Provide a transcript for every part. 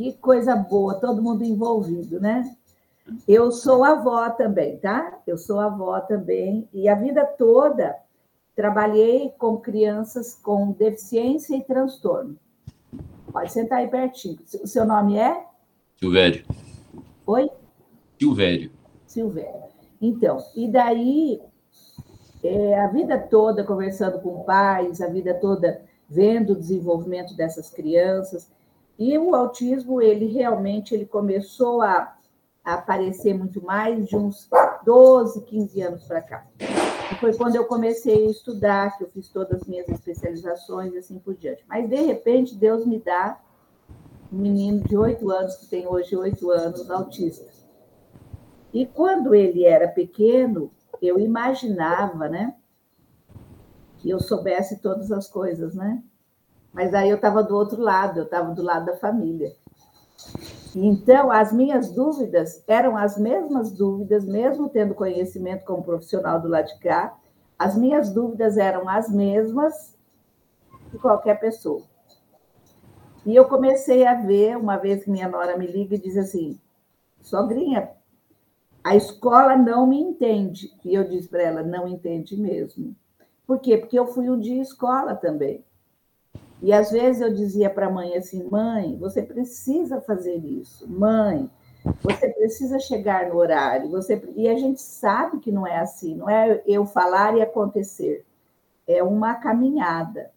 Que coisa boa, todo mundo envolvido, né? Eu sou avó também, tá? Eu sou avó também, e a vida toda trabalhei com crianças com deficiência e transtorno. Pode sentar aí pertinho. O seu nome é? Silvério. Oi? Silvério. Silvério. Então, e daí, é, a vida toda conversando com pais, a vida toda vendo o desenvolvimento dessas crianças, e o autismo, ele realmente ele começou a, a aparecer muito mais de uns 12, 15 anos para cá. E foi quando eu comecei a estudar, que eu fiz todas as minhas especializações e assim por diante. Mas, de repente, Deus me dá um menino de oito anos, que tem hoje oito anos, autista. E quando ele era pequeno, eu imaginava, né, que eu soubesse todas as coisas, né? Mas aí eu estava do outro lado, eu estava do lado da família. Então, as minhas dúvidas eram as mesmas dúvidas, mesmo tendo conhecimento como profissional do lado de cá, as minhas dúvidas eram as mesmas de qualquer pessoa. E eu comecei a ver, uma vez que minha nora me liga e diz assim: sogrinha, a escola não me entende. E eu disse para ela: não entende mesmo. Por quê? Porque eu fui um dia escola também. E às vezes eu dizia para a mãe assim: mãe, você precisa fazer isso. Mãe, você precisa chegar no horário. Você... E a gente sabe que não é assim, não é eu falar e acontecer. É uma caminhada.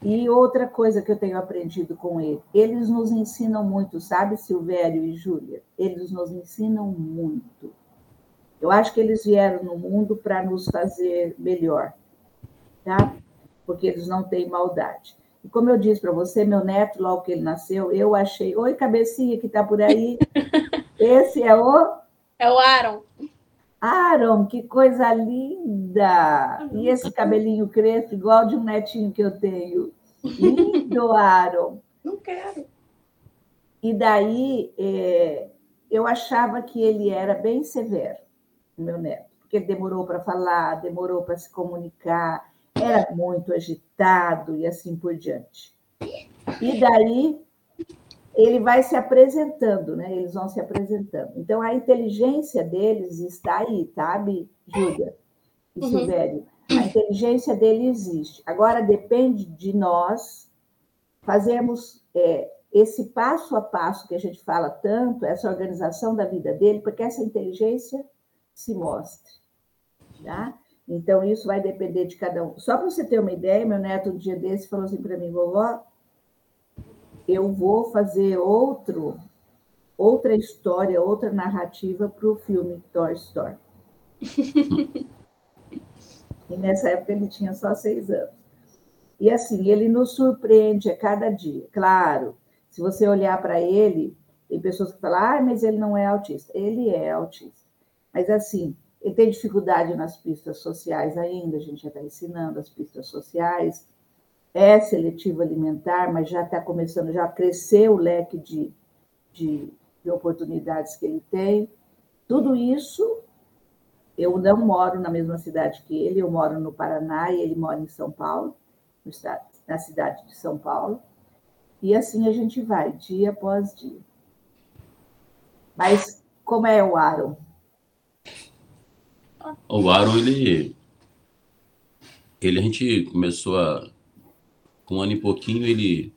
E outra coisa que eu tenho aprendido com ele, eles nos ensinam muito, sabe, Silvério e Júlia? Eles nos ensinam muito. Eu acho que eles vieram no mundo para nos fazer melhor, tá? Porque eles não têm maldade. E como eu disse para você, meu neto, logo que ele nasceu, eu achei. Oi, cabecinha que está por aí. Esse é o. É o Aaron. Aaron, que coisa linda! E esse cabelinho crespo, igual de um netinho que eu tenho. Lindo, Aaron. Não quero. E daí é, eu achava que ele era bem severo, meu neto, porque ele demorou para falar, demorou para se comunicar, era muito agitado e assim por diante. E daí ele vai se apresentando, né? Eles vão se apresentando. Então a inteligência deles está aí, sabe, Júlia e uhum. Silvério? A inteligência dele existe. Agora depende de nós fazermos é, esse passo a passo que a gente fala tanto, essa organização da vida dele, porque essa inteligência se mostre. Tá? Então, isso vai depender de cada um. Só para você ter uma ideia, meu neto, um dia desse, falou assim para mim, vovó, eu vou fazer outro, outra história, outra narrativa para o filme Toy Story. e nessa época ele tinha só seis anos. E assim, ele nos surpreende a cada dia. Claro, se você olhar para ele, tem pessoas que falam, ah, mas ele não é autista. Ele é autista. Mas assim, ele tem dificuldade nas pistas sociais ainda, a gente já está ensinando as pistas sociais. É seletivo alimentar, mas já está começando, já cresceu o leque de, de, de oportunidades que ele tem. Tudo isso, eu não moro na mesma cidade que ele, eu moro no Paraná e ele mora em São Paulo, estado, na cidade de São Paulo. E assim a gente vai, dia após dia. Mas como é o Aaron? O Aaron, ele. Ele a gente começou a. Com um ano e pouquinho, ele.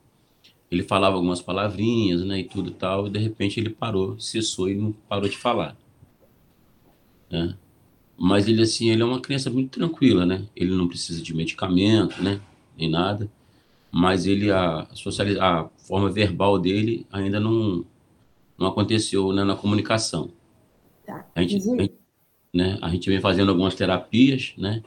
Ele falava algumas palavrinhas, né, e tudo e tal, e de repente ele parou, cessou e não parou de falar. Né? Mas ele, assim, ele é uma criança muito tranquila, né? Ele não precisa de medicamento, né? Nem nada. Mas ele, a, socializa, a forma verbal dele ainda não, não aconteceu né, na comunicação. Tá. A gente, a gente né? A gente vem fazendo algumas terapias, né?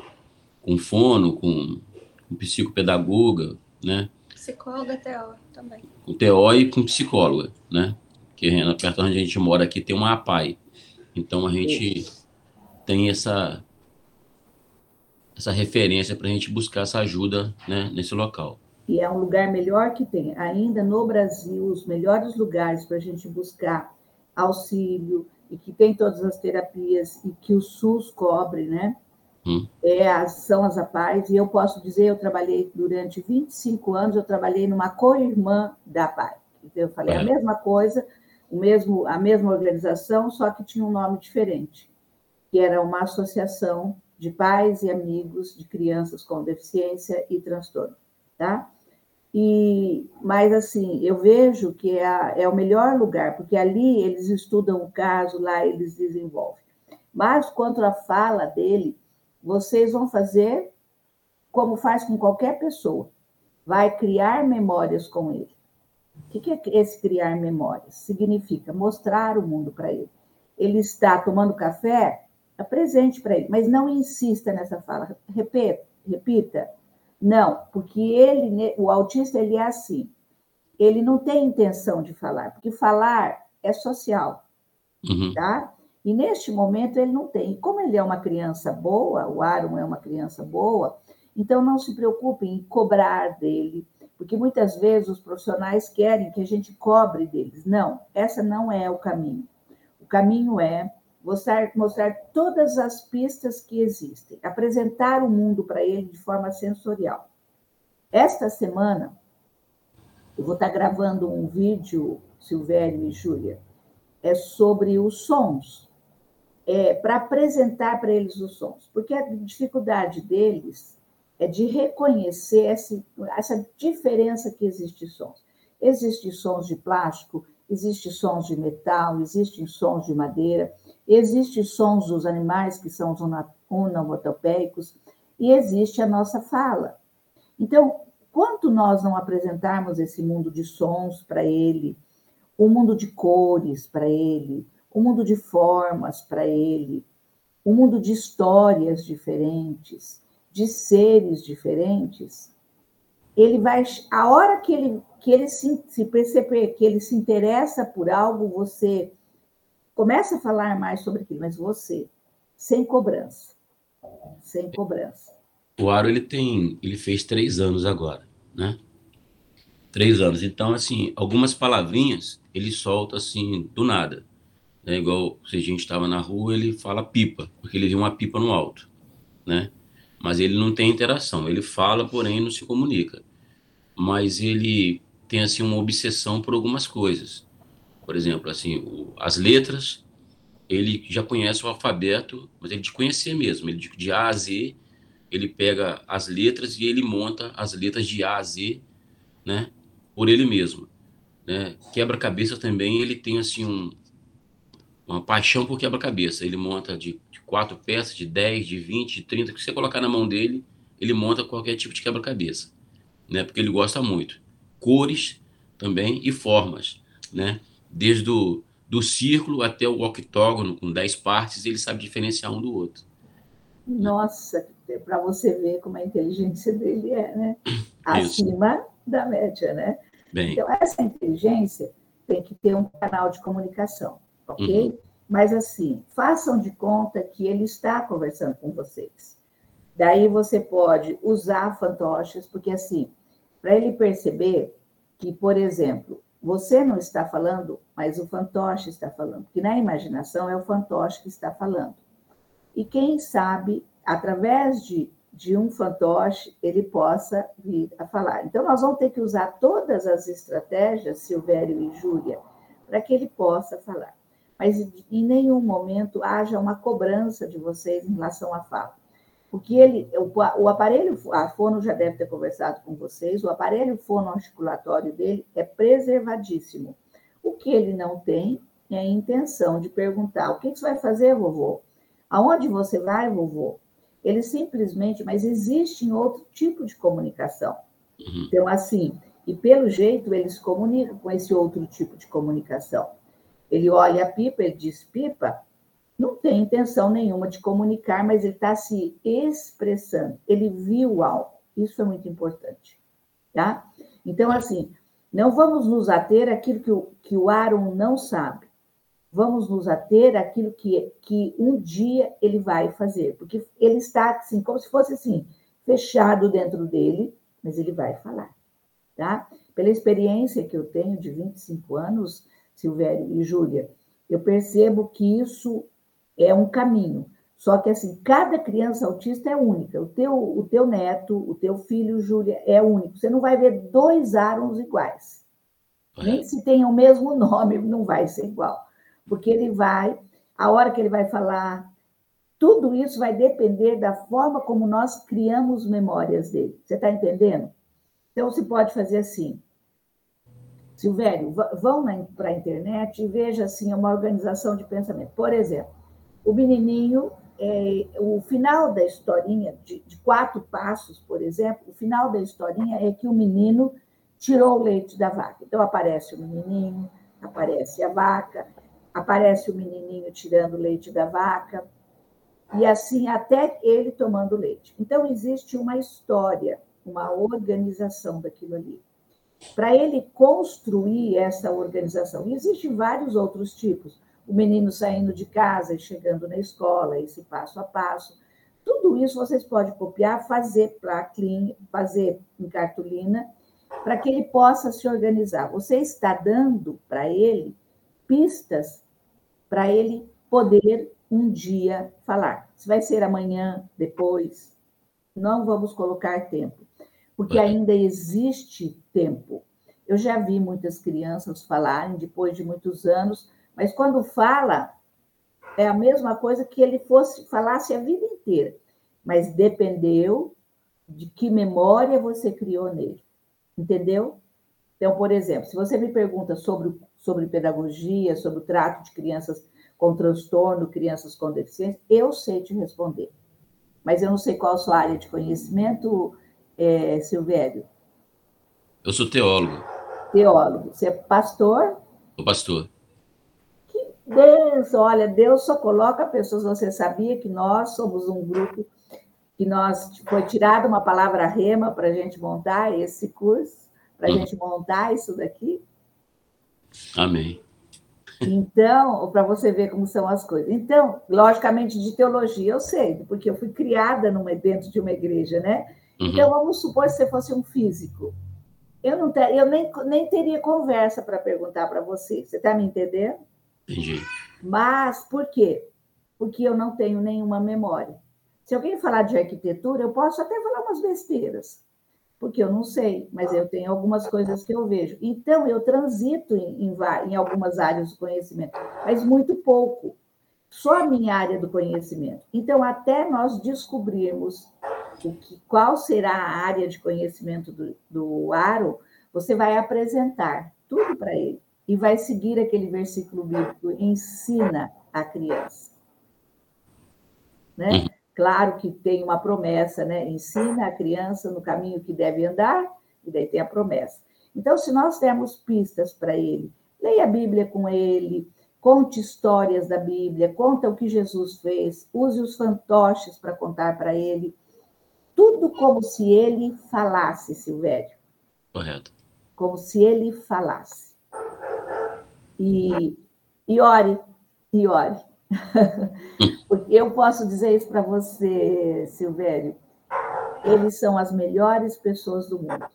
Com fono, com, com psicopedagoga, né? Psicóloga, TO também. Com TO e com psicóloga, né? Que perto onde a gente mora aqui tem uma APAI. Então a gente Isso. tem essa essa referência para a gente buscar essa ajuda né, nesse local. E é um lugar melhor que tem. Ainda no Brasil, os melhores lugares para a gente buscar auxílio, e que tem todas as terapias e que o SUS cobre, né? Hum. É, são as APAES, e eu posso dizer, eu trabalhei durante 25 anos, eu trabalhei numa co-irmã da APAE. Eu falei é. a mesma coisa, o mesmo, a mesma organização, só que tinha um nome diferente, que era uma associação de pais e amigos de crianças com deficiência e transtorno, tá? E, mas assim, eu vejo que é, a, é o melhor lugar, porque ali eles estudam o caso, lá eles desenvolvem. Mas quanto à fala dele, vocês vão fazer como faz com qualquer pessoa. Vai criar memórias com ele. O que é esse criar memórias? Significa mostrar o mundo para ele. Ele está tomando café, apresente para ele, mas não insista nessa fala. Repita, repita. Não, porque ele, o autista, ele é assim. Ele não tem intenção de falar, porque falar é social, uhum. tá? E neste momento ele não tem. E como ele é uma criança boa, o Aaron é uma criança boa, então não se preocupe em cobrar dele, porque muitas vezes os profissionais querem que a gente cobre deles. Não, essa não é o caminho. O caminho é mostrar, mostrar todas as pistas que existem, apresentar o mundo para ele de forma sensorial. Esta semana, eu vou estar gravando um vídeo, Silvério e Júlia, é sobre os sons, é, para apresentar para eles os sons, porque a dificuldade deles é de reconhecer essa, essa diferença que existe sons. Existem sons de plástico, existem sons de metal, existem sons de madeira, Existem sons dos animais, que são os onomatopeicos, e existe a nossa fala. Então, quanto nós não apresentarmos esse mundo de sons para ele, o mundo de cores para ele, o mundo de formas para ele, o mundo de histórias diferentes, de seres diferentes, ele vai, a hora que ele, que ele se, se perceber que ele se interessa por algo, você Começa a falar mais sobre aquilo, mas você, sem cobrança. Sem cobrança. O Aro, ele tem, ele fez três anos agora, né? Três anos. Então, assim, algumas palavrinhas ele solta assim, do nada. Né? Igual se a gente estava na rua, ele fala pipa, porque ele viu uma pipa no alto, né? Mas ele não tem interação. Ele fala, porém, não se comunica. Mas ele tem, assim, uma obsessão por algumas coisas. Por exemplo, assim, o, as letras, ele já conhece o alfabeto, mas ele de conhecer mesmo, ele de, de A a Z, ele pega as letras e ele monta as letras de A a Z, né, por ele mesmo, né? Quebra-cabeça também, ele tem assim um uma paixão por quebra-cabeça. Ele monta de, de, quatro peças, de 10, de 20, de 30, que você colocar na mão dele, ele monta qualquer tipo de quebra-cabeça, né? Porque ele gosta muito. Cores também e formas, né? Desde o do círculo até o octógono, com 10 partes, ele sabe diferenciar um do outro. Nossa, para você ver como a inteligência dele é, né? Acima Isso. da média, né? Bem. Então, essa inteligência tem que ter um canal de comunicação, ok? Uhum. Mas, assim, façam de conta que ele está conversando com vocês. Daí você pode usar fantoches, porque, assim, para ele perceber que, por exemplo, você não está falando, mas o fantoche está falando, porque na imaginação é o fantoche que está falando. E quem sabe, através de, de um fantoche, ele possa vir a falar. Então, nós vamos ter que usar todas as estratégias, Silvério e Júlia, para que ele possa falar. Mas em nenhum momento haja uma cobrança de vocês em relação à fala porque ele, o, o aparelho, a fono já deve ter conversado com vocês, o aparelho fonoarticulatório dele é preservadíssimo. O que ele não tem é a intenção de perguntar: o que você vai fazer, vovô? Aonde você vai, vovô? Ele simplesmente, mas existe outro tipo de comunicação. Uhum. Então, assim, e pelo jeito ele se comunica com esse outro tipo de comunicação. Ele olha a pipa, ele diz pipa, não tem intenção nenhuma de comunicar, mas ele está se expressando. Ele viu algo. Isso é muito importante, tá? Então, assim, não vamos nos ater àquilo que o, que o Aaron não sabe. Vamos nos ater àquilo que, que um dia ele vai fazer, porque ele está assim, como se fosse assim, fechado dentro dele, mas ele vai falar, tá? Pela experiência que eu tenho de 25 anos, Silvério e Júlia, eu percebo que isso é um caminho. Só que assim, cada criança autista é única. O teu, o teu neto, o teu filho, Júlia, é único. Você não vai ver dois Arons iguais. Nem se tem o mesmo nome, não vai ser igual. Porque ele vai, a hora que ele vai falar, tudo isso vai depender da forma como nós criamos memórias dele. Você está entendendo? Então, se pode fazer assim. Silvério, vão para a internet e veja assim uma organização de pensamento. Por exemplo, o menininho, é, o final da historinha, de, de, quatro passos, por exemplo, o final da historinha é que o menino tirou o leite da vaca. Então, aparece o menininho, aparece a vaca, aparece o menininho tirando o leite da vaca, e assim até ele tomando leite. Então, existe uma história, uma organização daquilo ali. Para ele construir essa organização, e existem vários outros tipos. O menino saindo de casa e chegando na escola, esse passo a passo. Tudo isso vocês podem copiar, fazer para fazer em cartolina, para que ele possa se organizar. Você está dando para ele pistas para ele poder um dia falar. Se vai ser amanhã, depois, não vamos colocar tempo, porque ainda existe tempo. Eu já vi muitas crianças falarem depois de muitos anos, mas quando fala, é a mesma coisa que ele fosse falasse a vida inteira, mas dependeu de que memória você criou nele. Entendeu? Então, por exemplo, se você me pergunta sobre, sobre pedagogia, sobre o trato de crianças com transtorno, crianças com deficiência, eu sei te responder. Mas eu não sei qual a sua área de conhecimento, é, Silvério. Eu sou teólogo. Teólogo. Você é pastor? Sou pastor. Benção! Olha, Deus só coloca pessoas. Você sabia que nós somos um grupo que nós foi tirada uma palavra rema para a gente montar esse curso, para a hum. gente montar isso daqui. Amém. Então, para você ver como são as coisas. Então, logicamente, de teologia eu sei, porque eu fui criada numa, dentro de uma igreja, né? Uhum. Então, vamos supor que você fosse um físico. Eu, não ter, eu nem, nem teria conversa para perguntar para você. Você está me entendendo? Entendi. Mas, por quê? Porque eu não tenho nenhuma memória. Se alguém falar de arquitetura, eu posso até falar umas besteiras, porque eu não sei, mas eu tenho algumas coisas que eu vejo. Então, eu transito em, em, em algumas áreas do conhecimento, mas muito pouco. Só a minha área do conhecimento. Então, até nós descobrirmos o que, qual será a área de conhecimento do, do Aro, você vai apresentar tudo para ele e vai seguir aquele versículo bíblico, ensina a criança. Né? Uhum. Claro que tem uma promessa, né? Ensina a criança no caminho que deve andar, e daí tem a promessa. Então, se nós temos pistas para ele, leia a Bíblia com ele, conte histórias da Bíblia, conta o que Jesus fez, use os fantoches para contar para ele. Tudo como se ele falasse, Silvério. Correto. Como se ele falasse. E, e ore, e ore. Porque eu posso dizer isso para você, Silvério. Eles são as melhores pessoas do mundo.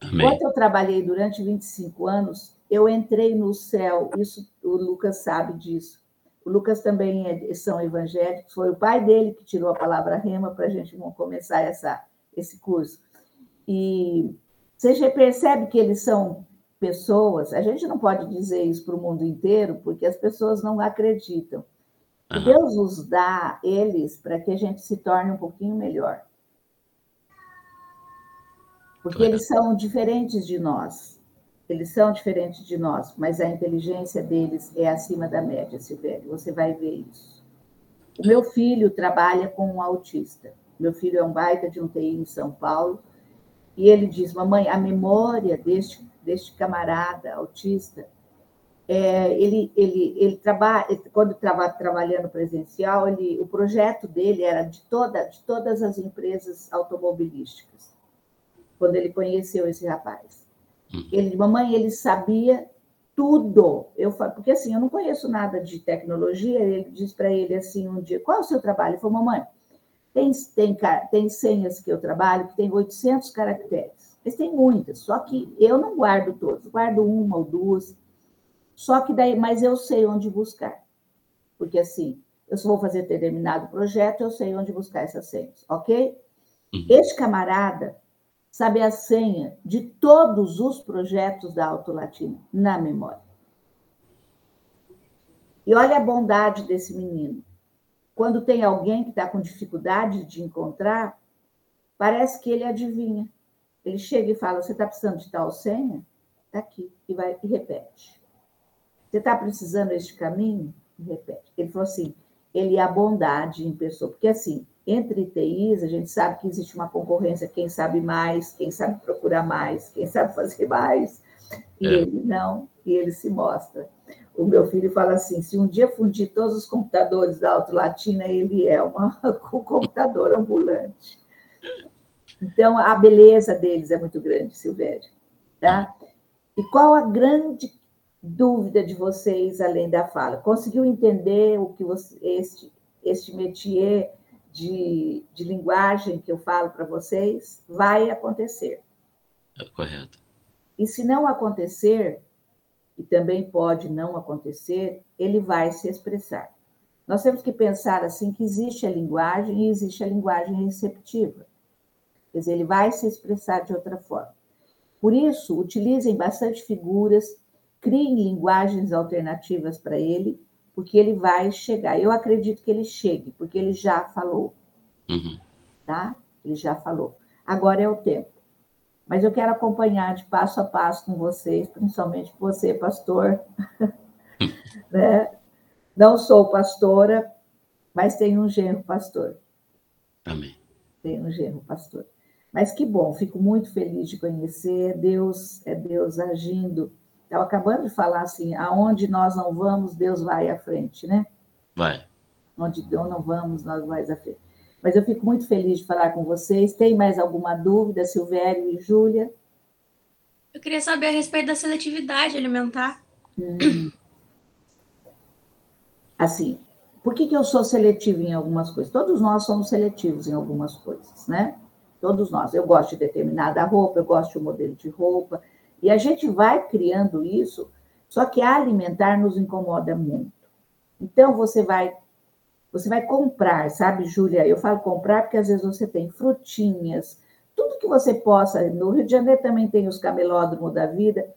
Amém. Enquanto eu trabalhei durante 25 anos, eu entrei no céu. Isso o Lucas sabe disso. O Lucas também é, são evangélicos. Foi o pai dele que tirou a palavra rema para a gente começar essa, esse curso. E você já percebe que eles são pessoas, a gente não pode dizer isso para o mundo inteiro, porque as pessoas não acreditam. Uhum. Deus nos dá eles para que a gente se torne um pouquinho melhor. Porque eles são diferentes de nós. Eles são diferentes de nós, mas a inteligência deles é acima da média, Silvério. Você vai ver isso. O meu filho trabalha com um autista. Meu filho é um baita de um TI em São Paulo. E ele diz: Mamãe, a memória deste deste camarada autista, é, ele, ele, ele trabalha, quando estava trabalhando presencial, ele, o projeto dele era de, toda, de todas as empresas automobilísticas, quando ele conheceu esse rapaz. Uhum. Ele, mamãe, ele sabia tudo. Eu porque assim, eu não conheço nada de tecnologia. Ele disse para ele assim um dia: qual é o seu trabalho? Ele falou: mamãe, tem, tem, tem senhas que eu trabalho que tem 800 caracteres. Mas tem muitas, só que eu não guardo todas, guardo uma ou duas. Só que daí, mas eu sei onde buscar. Porque assim, eu só vou fazer determinado projeto, eu sei onde buscar essas senhas, ok? Uhum. Este camarada, sabe a senha de todos os projetos da Alto Latina na memória. E olha a bondade desse menino. Quando tem alguém que está com dificuldade de encontrar, parece que ele adivinha. Ele chega e fala: Você está precisando de tal senha? Está aqui. E, vai, e repete. Você está precisando deste caminho? E repete. Ele falou assim: ele é a bondade em pessoa. Porque, assim, entre TIs, a gente sabe que existe uma concorrência, quem sabe mais, quem sabe procurar mais, quem sabe fazer mais. E é. ele não, e ele se mostra. O meu filho fala assim: se um dia fundir todos os computadores da Alto Latina, ele é uma, um computador ambulante. Então, a beleza deles é muito grande, Silvério. Tá? E qual a grande dúvida de vocês além da fala? Conseguiu entender o que você, este, este métier de, de linguagem que eu falo para vocês? Vai acontecer. É correto. E se não acontecer, e também pode não acontecer, ele vai se expressar. Nós temos que pensar assim que existe a linguagem e existe a linguagem receptiva. Quer dizer, ele vai se expressar de outra forma. Por isso, utilizem bastante figuras, criem linguagens alternativas para ele, porque ele vai chegar. Eu acredito que ele chegue, porque ele já falou. Uhum. Tá? Ele já falou. Agora é o tempo. Mas eu quero acompanhar de passo a passo com vocês, principalmente você, pastor. né? Não sou pastora, mas tenho um genro pastor. Amém. Tenho um genro pastor. Mas que bom, fico muito feliz de conhecer. Deus é Deus agindo. Estava acabando de falar assim: aonde nós não vamos, Deus vai à frente, né? Vai. Onde Deus não vamos, nós vamos à frente. Mas eu fico muito feliz de falar com vocês. Tem mais alguma dúvida, Silvério e Júlia? Eu queria saber a respeito da seletividade alimentar. Hum. Assim, por que, que eu sou seletivo em algumas coisas? Todos nós somos seletivos em algumas coisas, né? Todos nós. Eu gosto de determinada roupa, eu gosto de um modelo de roupa. E a gente vai criando isso, só que alimentar nos incomoda muito. Então, você vai você vai comprar, sabe, Júlia? Eu falo comprar porque às vezes você tem frutinhas, tudo que você possa. No Rio de Janeiro também tem os camelódromos da vida,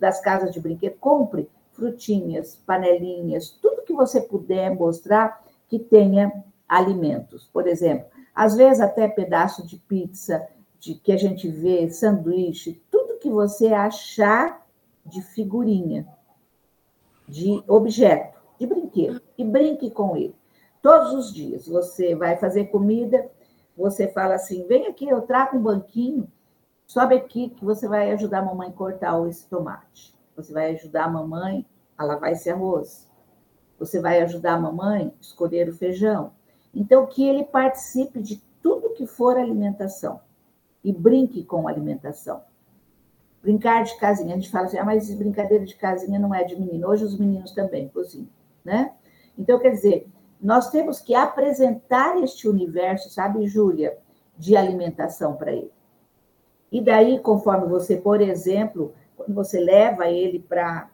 das casas de brinquedo. Compre frutinhas, panelinhas, tudo que você puder mostrar que tenha alimentos. Por exemplo, às vezes até pedaço de pizza, de que a gente vê, sanduíche, tudo que você achar de figurinha, de objeto, de brinquedo, e brinque com ele. Todos os dias você vai fazer comida, você fala assim: vem aqui, eu trago um banquinho, sobe aqui que você vai ajudar a mamãe a cortar esse tomate. Você vai ajudar a mamãe a lavar esse arroz. Você vai ajudar a mamãe a escolher o feijão. Então, que ele participe de tudo que for alimentação e brinque com alimentação. Brincar de casinha, a gente fala assim, ah, mas brincadeira de casinha não é de menino. Hoje os meninos também cozinham, né? Então, quer dizer, nós temos que apresentar este universo, sabe, Júlia, de alimentação para ele. E daí, conforme você, por exemplo, quando você leva ele para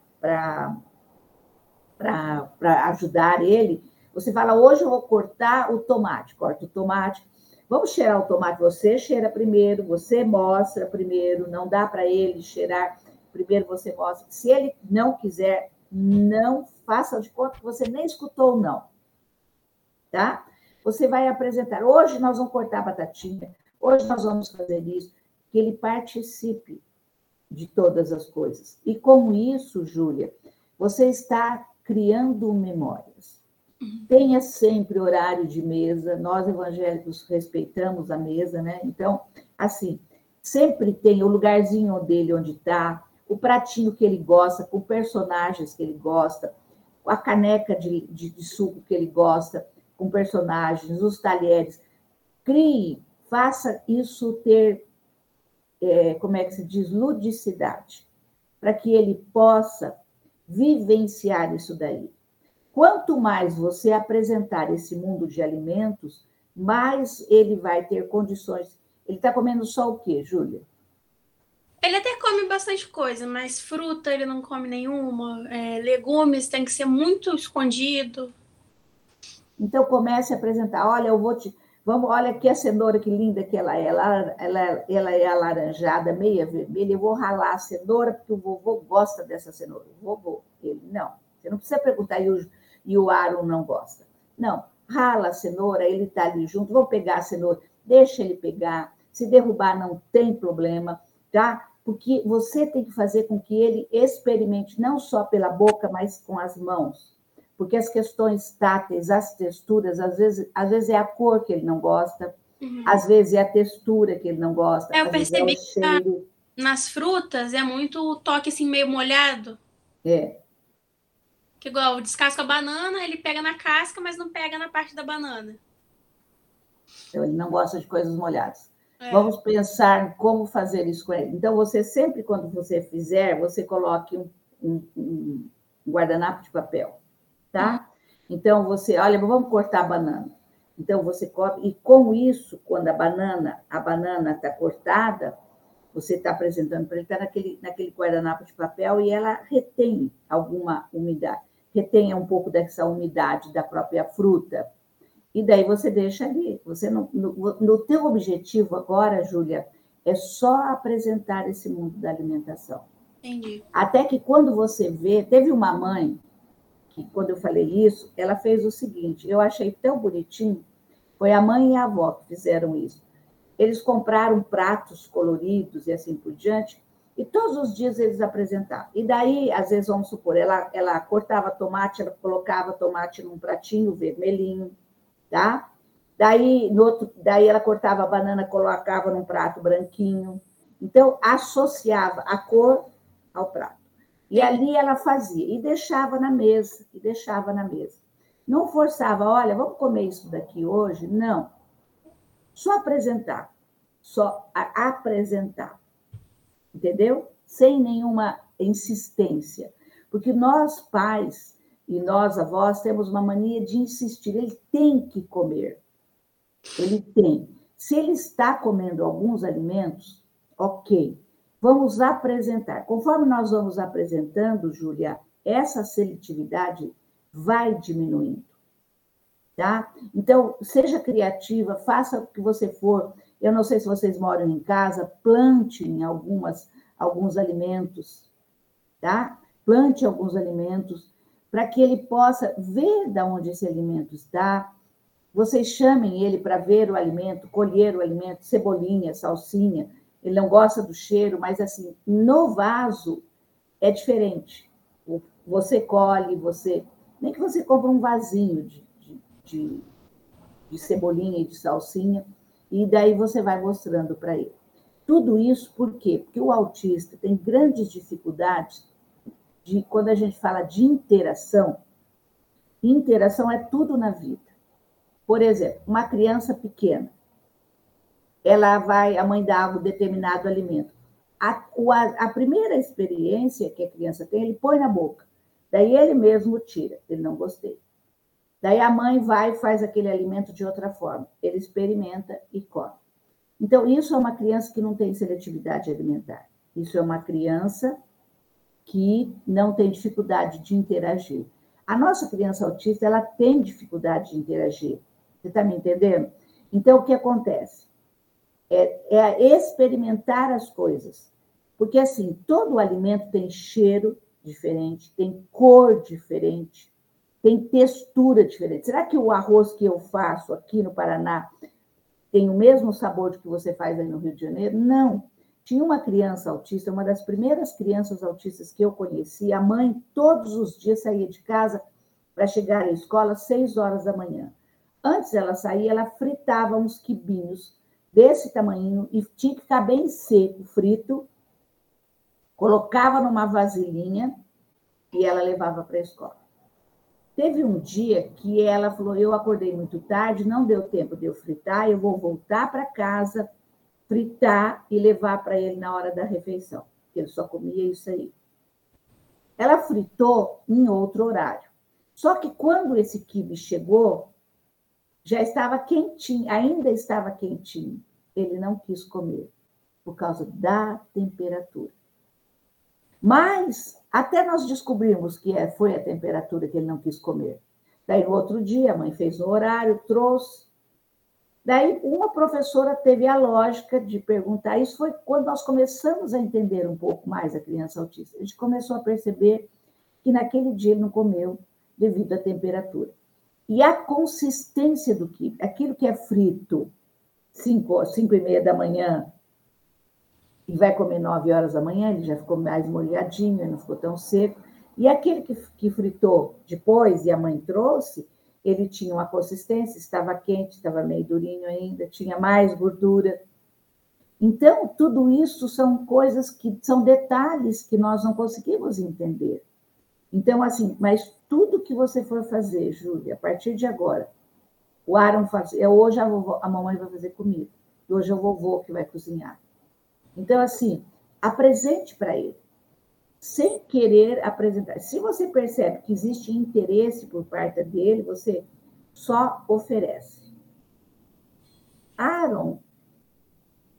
ajudar ele, você fala, hoje eu vou cortar o tomate, corta o tomate. Vamos cheirar o tomate, você cheira primeiro, você mostra primeiro, não dá para ele cheirar, primeiro você mostra. Se ele não quiser, não faça de conta que você nem escutou não. Tá? Você vai apresentar, hoje nós vamos cortar a batatinha, hoje nós vamos fazer isso, que ele participe de todas as coisas. E com isso, Júlia, você está criando memórias. Tenha sempre horário de mesa. Nós evangélicos respeitamos a mesa, né? Então, assim, sempre tem o lugarzinho dele onde está, o pratinho que ele gosta, com personagens que ele gosta, a caneca de, de, de suco que ele gosta, com personagens, os talheres. Crie, faça isso ter, é, como é que se diz, ludicidade, para que ele possa vivenciar isso daí. Quanto mais você apresentar esse mundo de alimentos, mais ele vai ter condições. Ele está comendo só o quê, Júlia? Ele até come bastante coisa, mas fruta ele não come nenhuma. É, legumes tem que ser muito escondido. Então comece a apresentar. Olha, eu vou te. Vamos, olha aqui a cenoura, que linda que ela é. Ela, ela, ela é alaranjada, meia vermelha. Eu vou ralar a cenoura, porque o vovô gosta dessa cenoura. O vovô, ele, não. Você não precisa perguntar, e o, e o Aaron não gosta. Não, rala a cenoura, ele está ali junto. Vou pegar a cenoura, deixa ele pegar. Se derrubar, não tem problema, tá? Porque você tem que fazer com que ele experimente, não só pela boca, mas com as mãos porque as questões táteis, as texturas, às vezes, às vezes é a cor que ele não gosta, uhum. às vezes é a textura que ele não gosta. É, eu percebi é que nas frutas é muito o toque assim meio molhado. É. Que igual descasca a banana, ele pega na casca, mas não pega na parte da banana. Então, ele não gosta de coisas molhadas. É. Vamos pensar como fazer isso com ele. Então, você sempre, quando você fizer, você coloque um, um, um guardanapo de papel tá? Então, você, olha, vamos cortar a banana. Então, você corta, e com isso, quando a banana, a banana está cortada, você está apresentando para ele, está naquele, naquele guardanapo de papel e ela retém alguma umidade, retém um pouco dessa umidade da própria fruta. E daí você deixa ali. Você não, no, no teu objetivo agora, Júlia, é só apresentar esse mundo da alimentação. Entendi. Até que quando você vê, teve uma mãe que quando eu falei isso, ela fez o seguinte, eu achei tão bonitinho, foi a mãe e a avó que fizeram isso. Eles compraram pratos coloridos e assim por diante, e todos os dias eles apresentavam. E daí, às vezes, vamos supor, ela, ela cortava tomate, ela colocava tomate num pratinho vermelhinho, tá? Daí, no outro, daí ela cortava a banana, colocava num prato branquinho. Então, associava a cor ao prato. E ali ela fazia, e deixava na mesa, e deixava na mesa. Não forçava, olha, vamos comer isso daqui hoje? Não. Só apresentar. Só apresentar. Entendeu? Sem nenhuma insistência. Porque nós, pais e nós, avós, temos uma mania de insistir. Ele tem que comer. Ele tem. Se ele está comendo alguns alimentos, ok. Vamos apresentar. Conforme nós vamos apresentando, Júlia, essa seletividade vai diminuindo. Tá? Então, seja criativa, faça o que você for. Eu não sei se vocês moram em casa, plante em algumas, alguns alimentos, tá? Plante alguns alimentos para que ele possa ver de onde esse alimento está. Vocês chamem ele para ver o alimento, colher o alimento, cebolinha, salsinha, ele não gosta do cheiro, mas assim, no vaso é diferente. Você colhe, você. Nem que você compre um vasinho de, de, de, de cebolinha e de salsinha, e daí você vai mostrando para ele. Tudo isso por quê? Porque o autista tem grandes dificuldades de quando a gente fala de interação. Interação é tudo na vida. Por exemplo, uma criança pequena, ela vai, a mãe dá um determinado alimento. A, a, a, primeira experiência que a criança tem, ele põe na boca. Daí ele mesmo tira, ele não gostei. Daí a mãe vai e faz aquele alimento de outra forma. Ele experimenta e come. Então, isso é uma criança que não tem seletividade alimentar. Isso é uma criança que não tem dificuldade de interagir. A nossa criança autista, ela tem dificuldade de interagir. Você está me entendendo? Então, o que acontece? é, é experimentar as coisas. Porque, assim, todo alimento tem cheiro diferente, tem cor diferente, tem textura diferente. Será que o arroz que eu faço aqui no Paraná tem o mesmo sabor que você faz aí no Rio de Janeiro? Não. Tinha uma criança autista, uma das primeiras crianças autistas que eu conheci, a mãe todos os dias saía de casa para chegar à escola às seis horas da manhã. Antes ela sair, ela fritava uns quibinhos desse tamanho e tinha que ficar bem seco, frito. Colocava numa vasilhinha e ela levava para a escola. Teve um dia que ela falou: Eu acordei muito tarde, não deu tempo de eu fritar, eu vou voltar para casa, fritar e levar para ele na hora da refeição, porque ele só comia isso aí. Ela fritou em outro horário. Só que quando esse quibe chegou, já estava quentinho, ainda estava quentinho. Ele não quis comer por causa da temperatura. Mas até nós descobrimos que é, foi a temperatura que ele não quis comer. Daí no outro dia a mãe fez um horário, trouxe. Daí, uma professora teve a lógica de perguntar. Isso foi quando nós começamos a entender um pouco mais a criança autista. A gente começou a perceber que naquele dia ele não comeu devido à temperatura. E a consistência do que, aquilo que é frito, 5 cinco e meia da manhã, e vai comer 9 horas da manhã, ele já ficou mais molhadinho, não ficou tão seco. E aquele que, que fritou depois e a mãe trouxe, ele tinha uma consistência, estava quente, estava meio durinho ainda, tinha mais gordura. Então, tudo isso são coisas que são detalhes que nós não conseguimos entender. Então, assim, mas tudo que você for fazer, Júlia, a partir de agora, o Aaron faz, é hoje a, a mamãe vai fazer comida, hoje é o vovô que vai cozinhar. Então, assim, apresente para ele, sem querer apresentar. Se você percebe que existe interesse por parte dele, você só oferece. Aaron,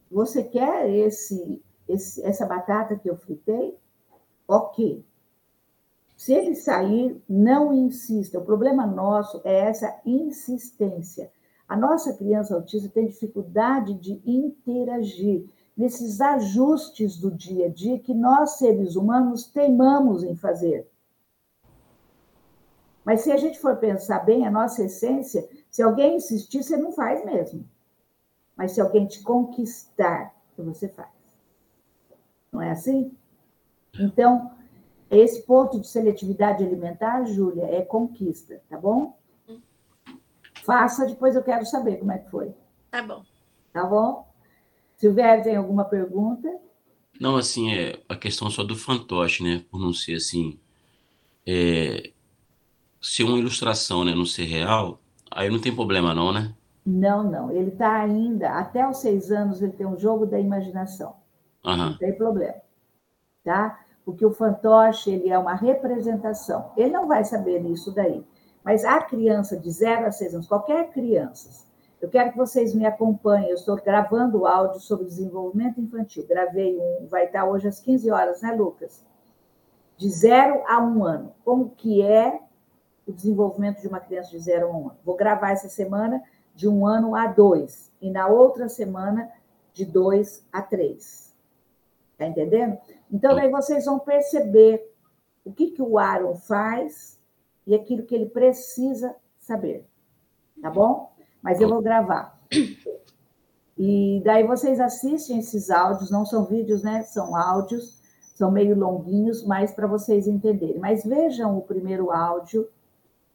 você quer esse, esse, essa batata que eu fritei? Ok. Se ele sair, não insista. O problema nosso é essa insistência. A nossa criança autista tem dificuldade de interagir nesses ajustes do dia a dia que nós, seres humanos, teimamos em fazer. Mas se a gente for pensar bem, a nossa essência, se alguém insistir, você não faz mesmo. Mas se alguém te conquistar, você faz. Não é assim? Então, esse ponto de seletividade alimentar, Júlia, é conquista, tá bom? Faça, depois eu quero saber como é que foi. Tá bom. Tá bom? Silvério, tem alguma pergunta? Não, assim, é a questão só do fantoche, né? Por não ser assim. É, se uma ilustração né, não ser real, aí não tem problema, não, né? Não, não. Ele está ainda, até os seis anos, ele tem um jogo da imaginação. Uhum. Não tem problema. Tá? porque o fantoche ele é uma representação. Ele não vai saber isso daí. Mas a criança de 0 a 6 anos, qualquer criança, eu quero que vocês me acompanhem. Eu estou gravando áudio sobre desenvolvimento infantil. Gravei um, vai estar hoje às 15 horas, né, Lucas? De 0 a 1 um ano. Como que é o desenvolvimento de uma criança de 0 a 1 um ano? Vou gravar essa semana de um ano a dois. E na outra semana, de 2 a 3. Tá entendendo? Então, daí vocês vão perceber o que, que o Aaron faz e aquilo que ele precisa saber. Tá bom? Mas eu vou gravar. E daí vocês assistem esses áudios, não são vídeos, né? São áudios, são meio longuinhos, mas para vocês entenderem. Mas vejam o primeiro áudio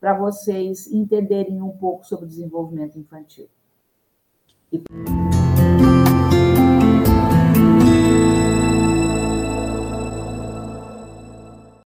para vocês entenderem um pouco sobre o desenvolvimento infantil. E...